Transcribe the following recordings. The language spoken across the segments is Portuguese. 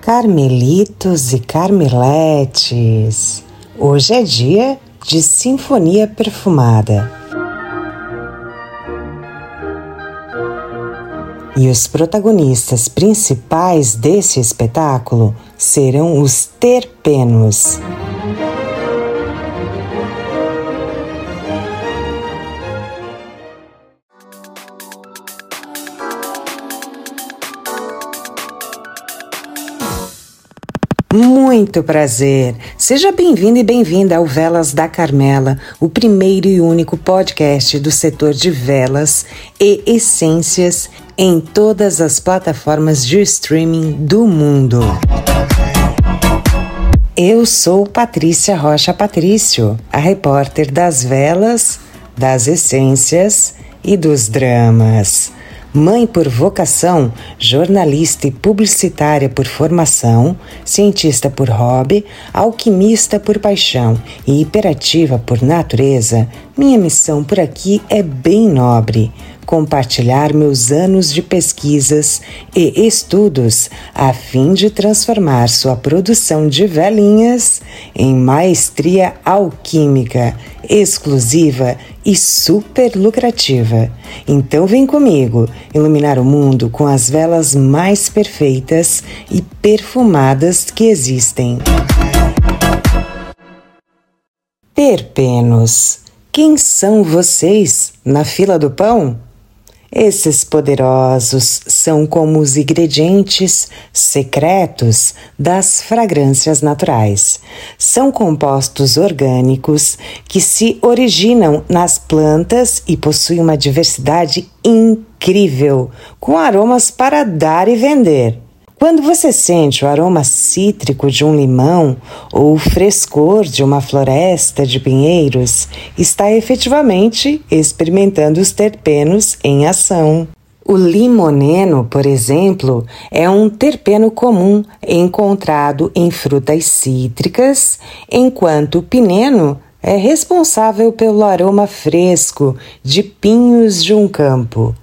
Carmelitos e Carmeletes, hoje é dia de Sinfonia Perfumada. E os protagonistas principais desse espetáculo serão os terpenos. Muito prazer! Seja bem-vindo e bem-vinda ao Velas da Carmela, o primeiro e único podcast do setor de velas e essências em todas as plataformas de streaming do mundo. Eu sou Patrícia Rocha Patrício, a repórter das velas, das essências e dos dramas. Mãe por vocação, jornalista e publicitária por formação, cientista por hobby, alquimista por paixão e hiperativa por natureza, minha missão por aqui é bem nobre compartilhar meus anos de pesquisas e estudos a fim de transformar sua produção de velinhas em maestria alquímica exclusiva e super lucrativa. Então vem comigo iluminar o mundo com as velas mais perfeitas e perfumadas que existem. Terpenos. Quem são vocês na fila do pão? Esses poderosos são como os ingredientes secretos das fragrâncias naturais. São compostos orgânicos que se originam nas plantas e possuem uma diversidade incrível, com aromas para dar e vender. Quando você sente o aroma cítrico de um limão ou o frescor de uma floresta de pinheiros, está efetivamente experimentando os terpenos em ação. O limoneno, por exemplo, é um terpeno comum encontrado em frutas cítricas, enquanto o pineno é responsável pelo aroma fresco de pinhos de um campo.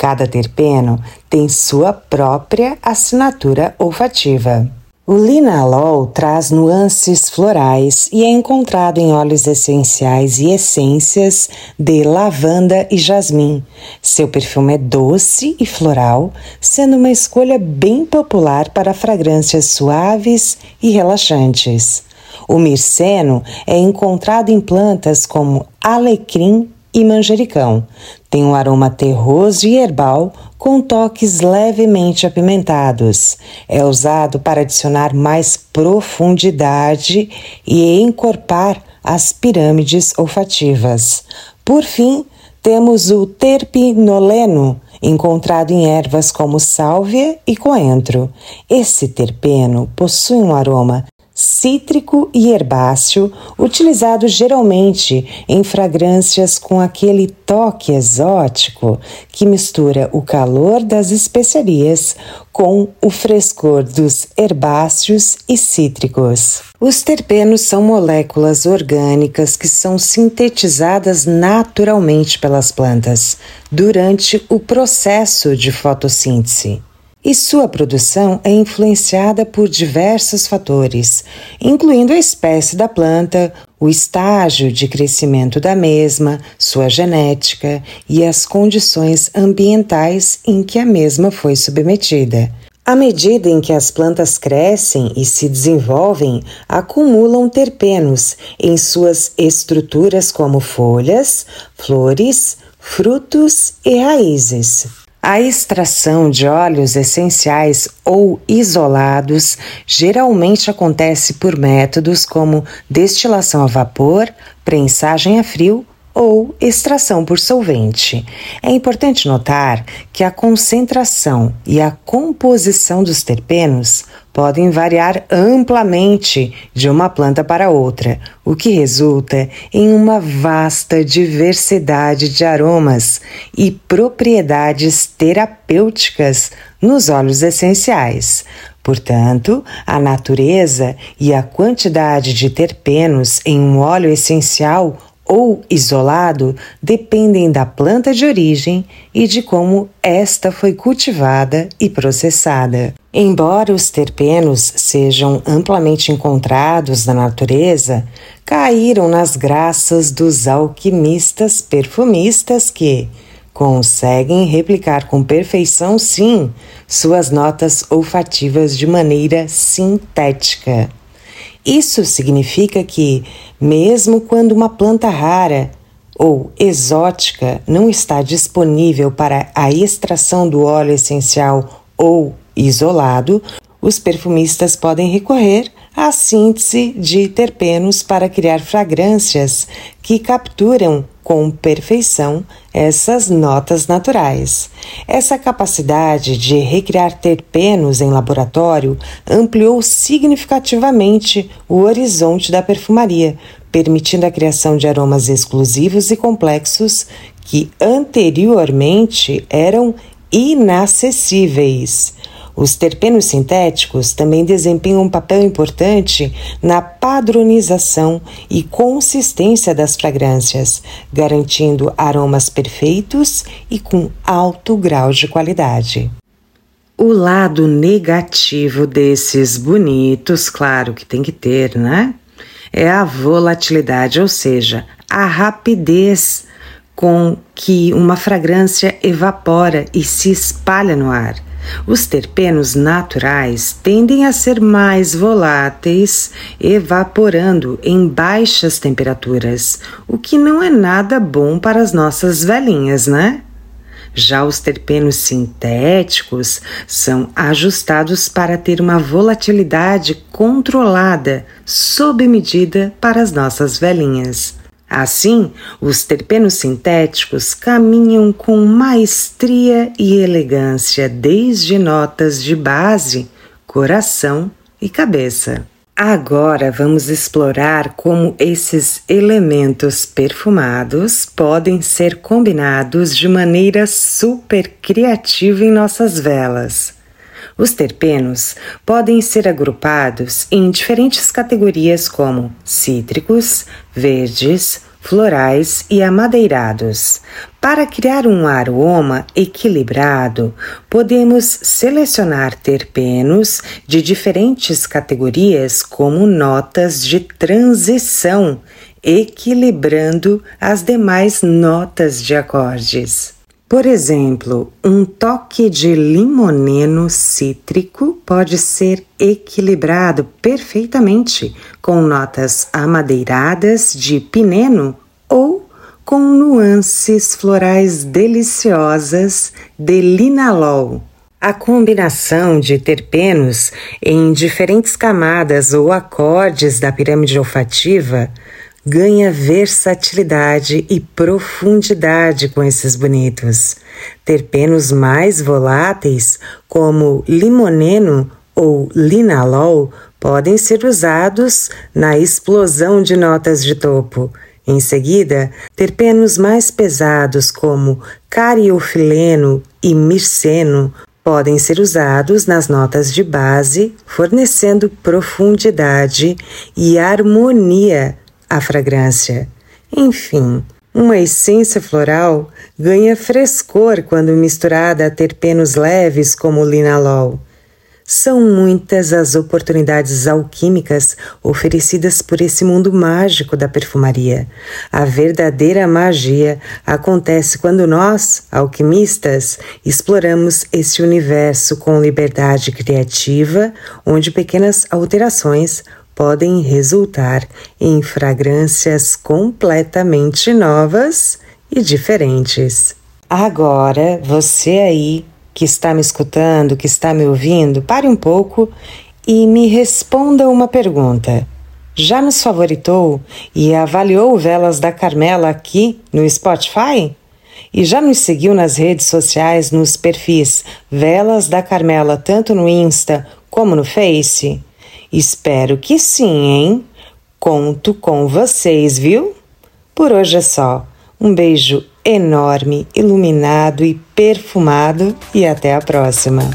Cada terpeno tem sua própria assinatura olfativa. O linalol traz nuances florais e é encontrado em óleos essenciais e essências de lavanda e jasmim. Seu perfume é doce e floral, sendo uma escolha bem popular para fragrâncias suaves e relaxantes. O mirceno é encontrado em plantas como alecrim e manjericão. Tem um aroma terroso e herbal com toques levemente apimentados. É usado para adicionar mais profundidade e encorpar as pirâmides olfativas. Por fim, temos o terpinoleno, encontrado em ervas como sálvia e coentro. Esse terpeno possui um aroma cítrico e herbáceo, utilizado geralmente em fragrâncias com aquele toque exótico que mistura o calor das especiarias com o frescor dos herbáceos e cítricos. Os terpenos são moléculas orgânicas que são sintetizadas naturalmente pelas plantas durante o processo de fotossíntese e sua produção é influenciada por diversos fatores, incluindo a espécie da planta, o estágio de crescimento da mesma, sua genética e as condições ambientais em que a mesma foi submetida. À medida em que as plantas crescem e se desenvolvem, acumulam terpenos em suas estruturas como folhas, flores, frutos e raízes. A extração de óleos essenciais ou isolados geralmente acontece por métodos como destilação a vapor, prensagem a frio ou extração por solvente. É importante notar que a concentração e a composição dos terpenos podem variar amplamente de uma planta para outra, o que resulta em uma vasta diversidade de aromas e propriedades terapêuticas nos óleos essenciais. Portanto, a natureza e a quantidade de terpenos em um óleo essencial ou isolado dependem da planta de origem e de como esta foi cultivada e processada. Embora os terpenos sejam amplamente encontrados na natureza, caíram nas graças dos alquimistas perfumistas que conseguem replicar com perfeição, sim, suas notas olfativas de maneira sintética. Isso significa que, mesmo quando uma planta rara ou exótica não está disponível para a extração do óleo essencial ou isolado, os perfumistas podem recorrer à síntese de terpenos para criar fragrâncias que capturam com perfeição essas notas naturais. Essa capacidade de recriar terpenos em laboratório ampliou significativamente o horizonte da perfumaria, permitindo a criação de aromas exclusivos e complexos que anteriormente eram inacessíveis. Os terpenos sintéticos também desempenham um papel importante na padronização e consistência das fragrâncias, garantindo aromas perfeitos e com alto grau de qualidade. O lado negativo desses bonitos, claro que tem que ter, né? É a volatilidade, ou seja, a rapidez com que uma fragrância evapora e se espalha no ar. Os terpenos naturais tendem a ser mais voláteis, evaporando em baixas temperaturas, o que não é nada bom para as nossas velhinhas, né? Já os terpenos sintéticos são ajustados para ter uma volatilidade controlada, sob medida para as nossas velhinhas. Assim, os terpenos sintéticos caminham com maestria e elegância desde notas de base, coração e cabeça. Agora vamos explorar como esses elementos perfumados podem ser combinados de maneira super criativa em nossas velas. Os terpenos podem ser agrupados em diferentes categorias como cítricos, verdes, florais e amadeirados. Para criar um aroma equilibrado, podemos selecionar terpenos de diferentes categorias como notas de transição, equilibrando as demais notas de acordes. Por exemplo, um toque de limoneno cítrico pode ser equilibrado perfeitamente com notas amadeiradas de pineno ou com nuances florais deliciosas de linalol. A combinação de terpenos em diferentes camadas ou acordes da pirâmide olfativa ganha versatilidade e profundidade com esses bonitos. Terpenos mais voláteis, como limoneno ou linalol, podem ser usados na explosão de notas de topo. Em seguida, terpenos mais pesados, como cariofileno e mirceno, podem ser usados nas notas de base, fornecendo profundidade e harmonia a fragrância. Enfim, uma essência floral ganha frescor quando misturada a terpenos leves como o linalol. São muitas as oportunidades alquímicas oferecidas por esse mundo mágico da perfumaria. A verdadeira magia acontece quando nós, alquimistas, exploramos esse universo com liberdade criativa, onde pequenas alterações podem resultar em fragrâncias completamente novas e diferentes. Agora, você aí que está me escutando, que está me ouvindo, pare um pouco e me responda uma pergunta. Já nos favoritou e avaliou Velas da Carmela aqui no Spotify? E já nos seguiu nas redes sociais nos perfis Velas da Carmela, tanto no Insta como no Face? Espero que sim, hein? Conto com vocês, viu? Por hoje é só. Um beijo enorme, iluminado e perfumado e até a próxima.